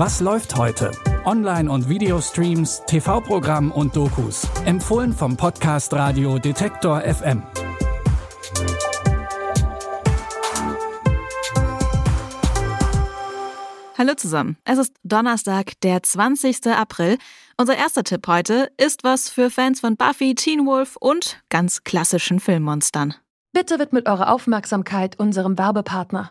Was läuft heute? Online- und Videostreams, TV-Programm und Dokus. Empfohlen vom Podcast Radio Detektor FM. Hallo zusammen. Es ist Donnerstag, der 20. April. Unser erster Tipp heute ist was für Fans von Buffy, Teen Wolf und ganz klassischen Filmmonstern. Bitte widmet eure Aufmerksamkeit unserem Werbepartner.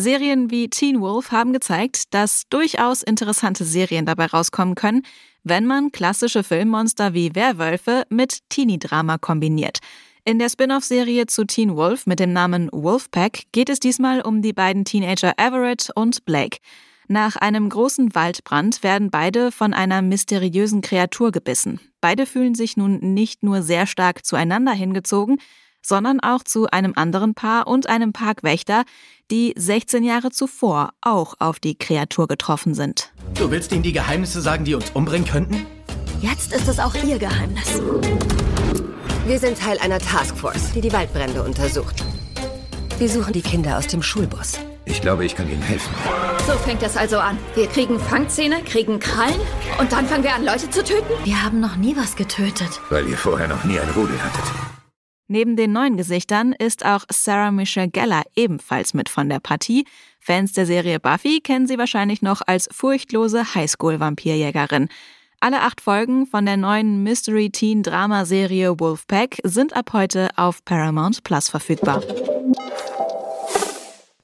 Serien wie Teen Wolf haben gezeigt, dass durchaus interessante Serien dabei rauskommen können, wenn man klassische Filmmonster wie Werwölfe mit Teenie-Drama kombiniert. In der Spin-off-Serie zu Teen Wolf mit dem Namen Wolfpack geht es diesmal um die beiden Teenager Everett und Blake. Nach einem großen Waldbrand werden beide von einer mysteriösen Kreatur gebissen. Beide fühlen sich nun nicht nur sehr stark zueinander hingezogen, sondern auch zu einem anderen Paar und einem Parkwächter, die 16 Jahre zuvor auch auf die Kreatur getroffen sind. Du willst ihnen die Geheimnisse sagen, die uns umbringen könnten? Jetzt ist es auch ihr Geheimnis. Wir sind Teil einer Taskforce, die die Waldbrände untersucht. Wir suchen die Kinder aus dem Schulbus. Ich glaube, ich kann Ihnen helfen. So fängt das also an. Wir kriegen Fangzähne, kriegen Krallen und dann fangen wir an, Leute zu töten? Wir haben noch nie was getötet. Weil ihr vorher noch nie ein Rudel hattet. Neben den neuen Gesichtern ist auch Sarah Michelle Gellar ebenfalls mit von der Partie. Fans der Serie Buffy kennen sie wahrscheinlich noch als furchtlose Highschool-Vampirjägerin. Alle acht Folgen von der neuen Mystery-Teen-Drama-Serie Wolfpack sind ab heute auf Paramount Plus verfügbar.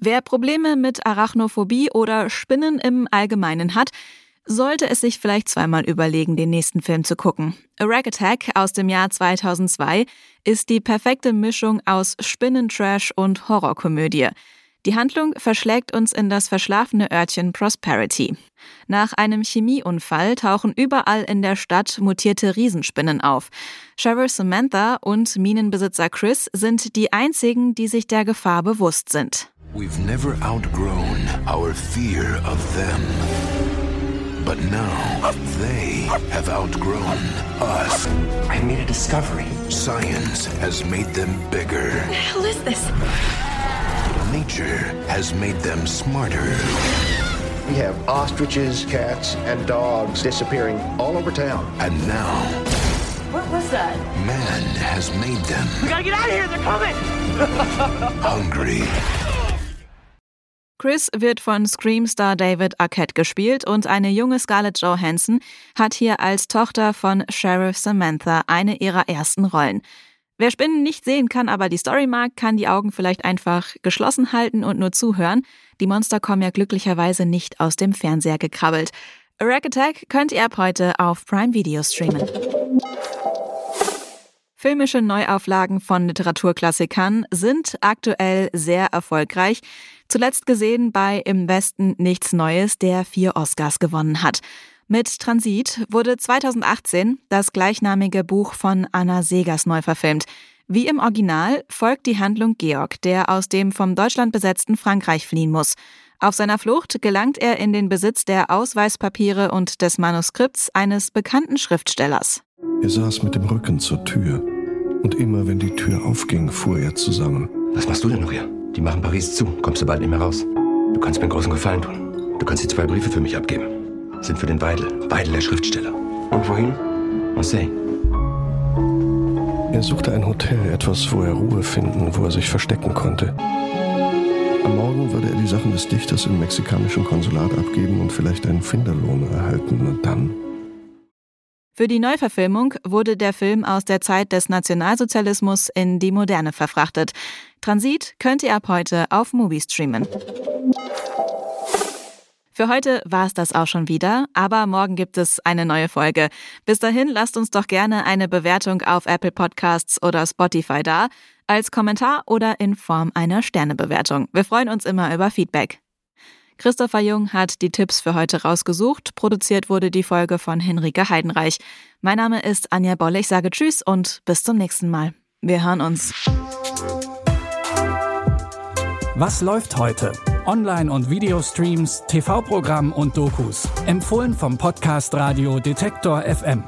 Wer Probleme mit Arachnophobie oder Spinnen im Allgemeinen hat, sollte es sich vielleicht zweimal überlegen, den nächsten Film zu gucken. A Rag Attack aus dem Jahr 2002 ist die perfekte Mischung aus Spinnentrash und Horrorkomödie. Die Handlung verschlägt uns in das verschlafene Örtchen Prosperity. Nach einem Chemieunfall tauchen überall in der Stadt mutierte Riesenspinnen auf. Sheriff Samantha und Minenbesitzer Chris sind die einzigen, die sich der Gefahr bewusst sind. We've never outgrown our fear of them. But now they have outgrown us. I made a discovery. Science has made them bigger. What The hell is this? Nature has made them smarter. We have ostriches, cats, and dogs disappearing all over town. And now. What was that? Man has made them. We gotta get out of here, they're coming! hungry. Chris wird von Scream-Star David Arquette gespielt und eine junge Scarlett Johansson hat hier als Tochter von Sheriff Samantha eine ihrer ersten Rollen. Wer Spinnen nicht sehen kann, aber die Story mag, kann die Augen vielleicht einfach geschlossen halten und nur zuhören. Die Monster kommen ja glücklicherweise nicht aus dem Fernseher gekrabbelt. Rack Attack könnt ihr ab heute auf Prime Video streamen. Filmische Neuauflagen von Literaturklassikern sind aktuell sehr erfolgreich. Zuletzt gesehen bei Im Westen nichts Neues, der vier Oscars gewonnen hat. Mit Transit wurde 2018 das gleichnamige Buch von Anna Segers neu verfilmt. Wie im Original folgt die Handlung Georg, der aus dem vom Deutschland besetzten Frankreich fliehen muss. Auf seiner Flucht gelangt er in den Besitz der Ausweispapiere und des Manuskripts eines bekannten Schriftstellers. Er saß mit dem Rücken zur Tür. Und immer wenn die Tür aufging, fuhr er zusammen. Was machst du denn noch hier? Die machen Paris zu. Kommst du bald nicht mehr raus. Du kannst mir einen großen Gefallen tun. Du kannst die zwei Briefe für mich abgeben. Sind für den Weidel. Weidel, der Schriftsteller. Und wohin? Marseille. Er suchte ein Hotel, etwas, wo er Ruhe finden, wo er sich verstecken konnte. Am Morgen würde er die Sachen des Dichters im mexikanischen Konsulat abgeben und vielleicht einen Finderlohn erhalten. Und dann für die Neuverfilmung wurde der Film aus der Zeit des Nationalsozialismus in die Moderne verfrachtet. Transit könnt ihr ab heute auf Movie streamen. Für heute war es das auch schon wieder, aber morgen gibt es eine neue Folge. Bis dahin lasst uns doch gerne eine Bewertung auf Apple Podcasts oder Spotify da, als Kommentar oder in Form einer Sternebewertung. Wir freuen uns immer über Feedback. Christopher Jung hat die Tipps für heute rausgesucht. Produziert wurde die Folge von Henrike Heidenreich. Mein Name ist Anja Bolle. Ich sage Tschüss und bis zum nächsten Mal. Wir hören uns. Was läuft heute? Online- und Videostreams, TV-Programm und Dokus. Empfohlen vom Podcast Radio Detektor FM.